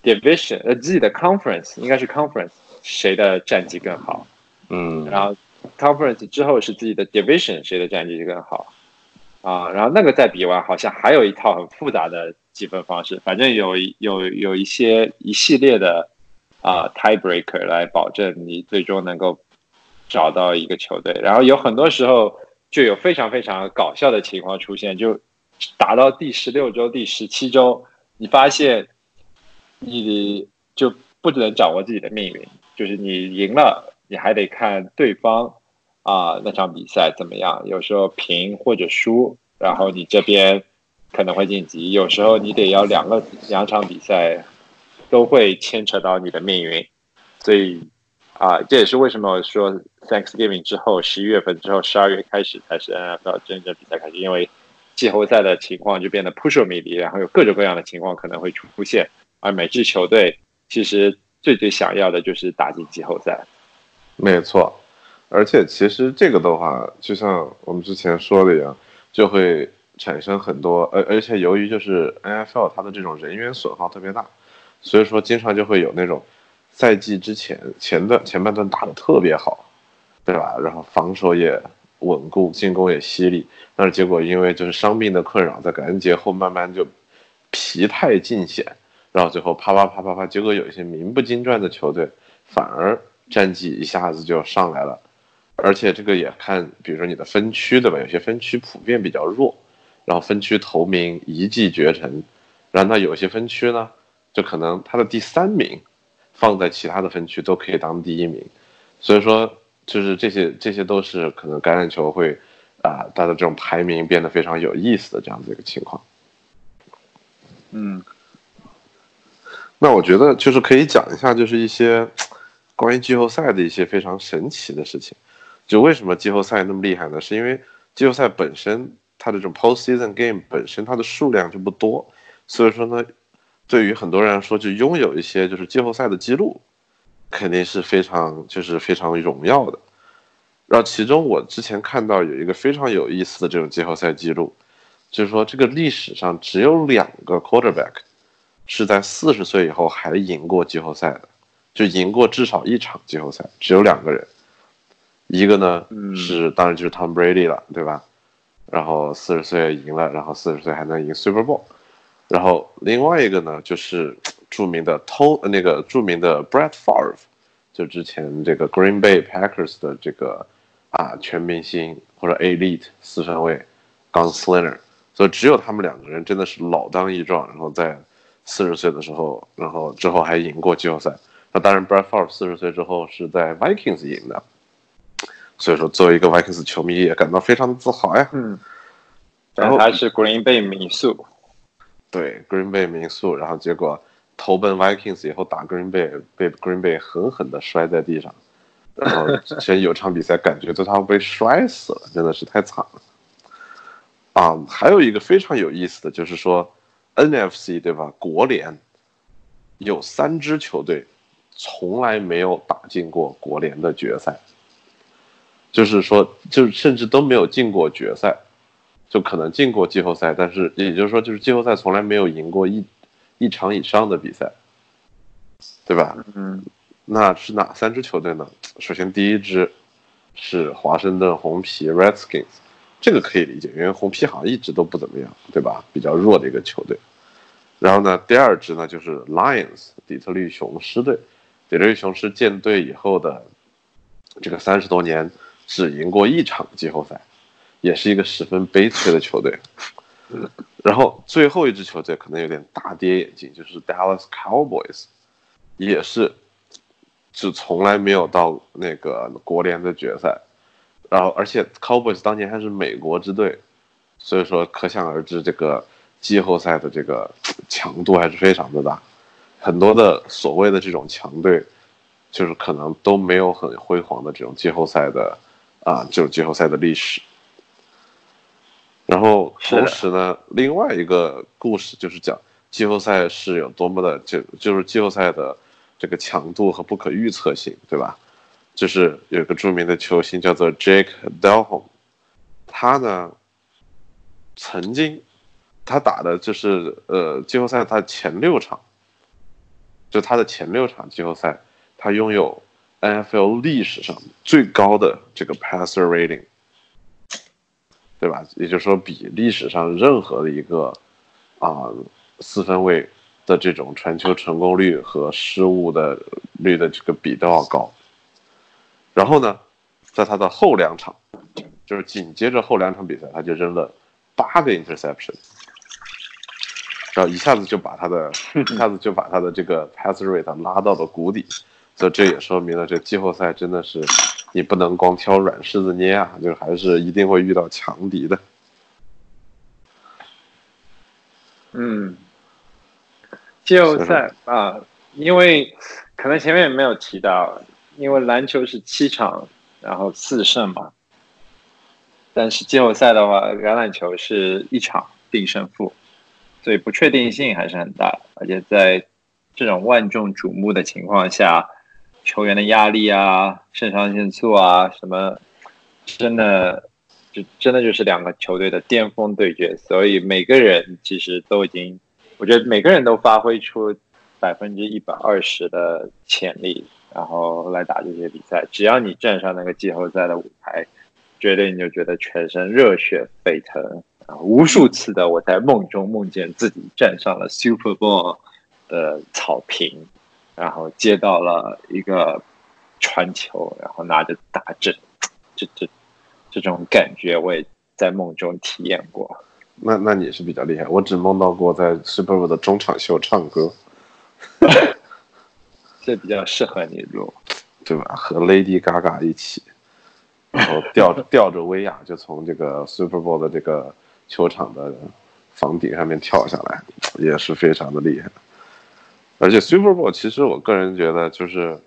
division 呃自己的 conference 应该是 conference 谁的战绩更好，嗯，然后 conference 之后是自己的 division 谁的战绩更好啊，然后那个再比完，好像还有一套很复杂的积分方式，反正有有有一些一系列的啊 tiebreaker 来保证你最终能够找到一个球队，然后有很多时候就有非常非常搞笑的情况出现，就打到第十六周、第十七周，你发现你就不能掌握自己的命运，就是你赢了，你还得看对方啊、那场比赛怎么样，有时候平或者输，然后你这边可能会晋级，有时候你得要两个两场比赛都会牵扯到你的命运，所以啊、这也是为什么说 Thanksgiving 之后，十一月份之后，十二月开始才是 NFL 真正比赛开始，因为季后赛的情况就变得扑朔迷离，然后有各种各样的情况可能会出现，而每支球队其实最最想要的就是打进季后赛。没错，而且其实这个的话，就像我们之前说的一样，就会产生很多，而而且由于就是 NFL 它的这种人员损耗特别大，所以说经常就会有那种赛季之前前段前半段打得特别好，对吧？然后防守也稳固，进攻也犀利，但是结果因为就是伤病的困扰，在感恩节后慢慢就疲态尽显，然后最后啪啪啪啪啪，结果有一些名不经传的球队反而战绩一下子就上来了。而且这个也看，比如说你的分区对吧？有些分区普遍比较弱，然后分区头名一骑绝尘，然后那有些分区呢，就可能他的第三名放在其他的分区都可以当第一名，所以说就是这些这些都是可能橄榄球会啊，它的这种排名变得非常有意思的这样子一个情况。嗯，那我觉得就是可以讲一下，就是一些关于季后赛的一些非常神奇的事情。就为什么季后赛那么厉害呢？是因为季后赛本身它的这种 postseason game 本身它的数量就不多，所以说呢，对于很多人来说，就拥有一些就是季后赛的记录，肯定是非常就是非常荣耀的。然后其中我之前看到有一个非常有意思的这种季后赛记录，就是说这个历史上只有两个 quarterback 是在四十岁以后还赢过季后赛的，就赢过至少一场季后赛，只有两个人。一个呢是当然就是 Tom Brady 了，对吧？然后四十岁赢了，然后四十岁还能赢 Super Bowl。然后另外一个呢就是著名的偷那个著名的 Brett Favre，就之前这个 Green Bay Packers 的这个啊全明星或者 Elite 四分卫 Gunslinger。所以只有他们两个人真的是老当益壮，然后在四十岁的时候，然后之后还赢过季后赛。那当然 Brett Favre 四十岁之后是在 Vikings 赢的。所以说，作为一个 Vikings 球迷，也感到非常的自豪呀。嗯，然后他是 Green Bay 民宿，对 Green Bay 民宿，然后结果投奔 Vikings 以后打 Green Bay，被 Green Bay 狠狠的摔在地上，然后之前有场比赛感觉都他被摔死了，真的是太惨了。啊，还有一个非常有意思的就是说，NFC 对吧？国联有三支球队从来没有打进过国联的决赛。就是说，就是甚至都没有进过决赛，就可能进过季后赛，但是也就是说，就是季后赛从来没有赢过一一场以上的比赛，对吧？嗯，那是哪三支球队呢？首先，第一支是华盛顿红皮 （Redskins），这个可以理解，因为红皮好像一直都不怎么样，对吧？比较弱的一个球队。然后呢，第二支呢就是 Lions（ 底特律雄狮队），底特律雄狮建队以后的这个三十多年。只赢过一场季后赛，也是一个十分悲催的球队。<laughs> 然后最后一支球队可能有点大跌眼镜，就是 Dallas Cowboys，也是就从来没有到那个国联的决赛。然后而且 Cowboys 当年还是美国之队，所以说可想而知这个季后赛的这个强度还是非常的大。很多的所谓的这种强队，就是可能都没有很辉煌的这种季后赛的。啊，就是季后赛的历史。然后同时呢，另外一个故事就是讲季后赛是有多么的，就就是季后赛的这个强度和不可预测性，对吧？就是有个著名的球星叫做 Jake Delhomme，他呢曾经他打的就是呃季后赛他前六场，就他的前六场季后赛，他拥有。NFL 历史上最高的这个 passer rating，对吧？也就是说，比历史上任何的一个啊四分卫的这种传球成功率和失误的率的这个比都要高。然后呢，在他的后两场，就是紧接着后两场比赛，他就扔了八个 interception，然后一下子就把他的 <laughs> 一下子就把他的这个 passer rate 拉到了谷底。这这也说明了，这季后赛真的是你不能光挑软柿子捏啊，就还是一定会遇到强敌的。嗯，季后赛啊，因为可能前面也没有提到，因为篮球是七场，然后四胜嘛。但是季后赛的话，橄榄球是一场定胜负，所以不确定性还是很大，而且在这种万众瞩目的情况下。球员的压力啊，肾上腺素啊，什么，真的，就真的就是两个球队的巅峰对决，所以每个人其实都已经，我觉得每个人都发挥出百分之一百二十的潜力，然后来打这些比赛。只要你站上那个季后赛的舞台，绝对你就觉得全身热血沸腾啊！无数次的我在梦中梦见自己站上了 Super Bowl 的草坪。然后接到了一个传球，然后拿着打针，这这这种感觉我也在梦中体验过。那那你是比较厉害，我只梦到过在 Super Bowl 的中场秀唱歌，<laughs> 这比较适合你录，对吧？和 Lady Gaga 一起，然后吊 <laughs> 吊着威亚就从这个 Super Bowl 的这个球场的房顶上面跳下来，也是非常的厉害。而且 Super Bowl 其实我个人觉得就是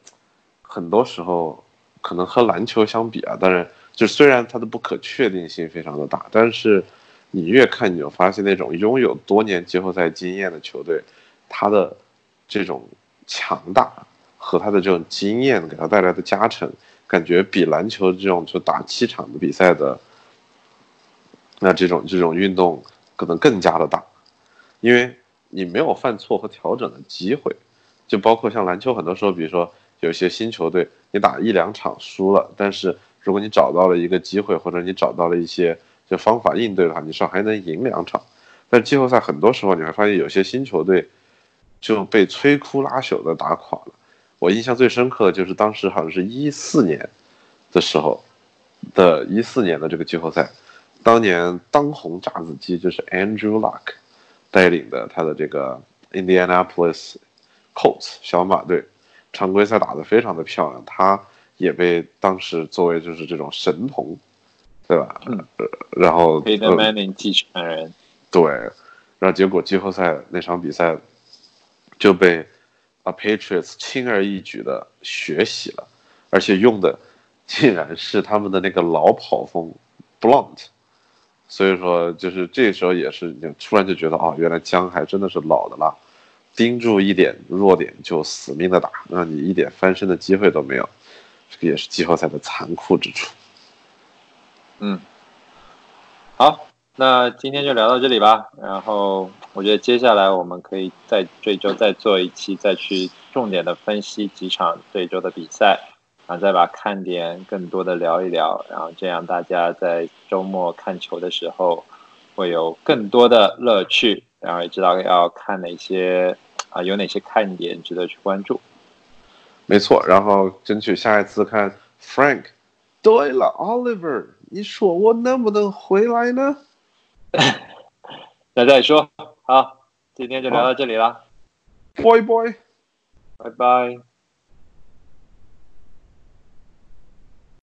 很多时候可能和篮球相比啊，当然就虽然它的不可确定性非常的大，但是。你越看，你就发现那种拥有多年季后赛经验的球队，他的这种强大和他的这种经验给他带来的加成，感觉比篮球这种就打七场的比赛的那这种这种运动可能更加的大，因为你没有犯错和调整的机会，就包括像篮球，很多时候，比如说有些新球队，你打一两场输了，但是如果你找到了一个机会，或者你找到了一些。这方法应对的话，你至少还能赢两场，但是季后赛很多时候你会发现有些新球队就被摧枯拉朽的打垮了。我印象最深刻的就是当时好像是一四年的时候的一四年的这个季后赛，当年当红炸子鸡就是 Andrew Luck 带领的他的这个 Indianapolis Colts 小马队，常规赛打得非常的漂亮，他也被当时作为就是这种神童。对吧？嗯，然后 Peyton Manning 继承人，对，然后结果季后赛那场比赛就被 A Patriots 轻而易举的学习了，而且用的竟然是他们的那个老跑锋 Blunt，所以说就是这时候也是突然就觉得哦，原来姜还真的是老的辣，盯住一点弱点就死命的打，让你一点翻身的机会都没有，这个也是季后赛的残酷之处。嗯，好，那今天就聊到这里吧。然后我觉得接下来我们可以在这周再做一期，再去重点的分析几场这周的比赛，然后再把看点更多的聊一聊。然后这样大家在周末看球的时候会有更多的乐趣，然后也知道要看哪些啊，有哪些看点值得去关注。没错，然后争取下一次看 Frank。对了，Oliver。你说我能不能回来呢？<laughs> 那再说，好，今天就聊到这里了。Boy boy，拜拜。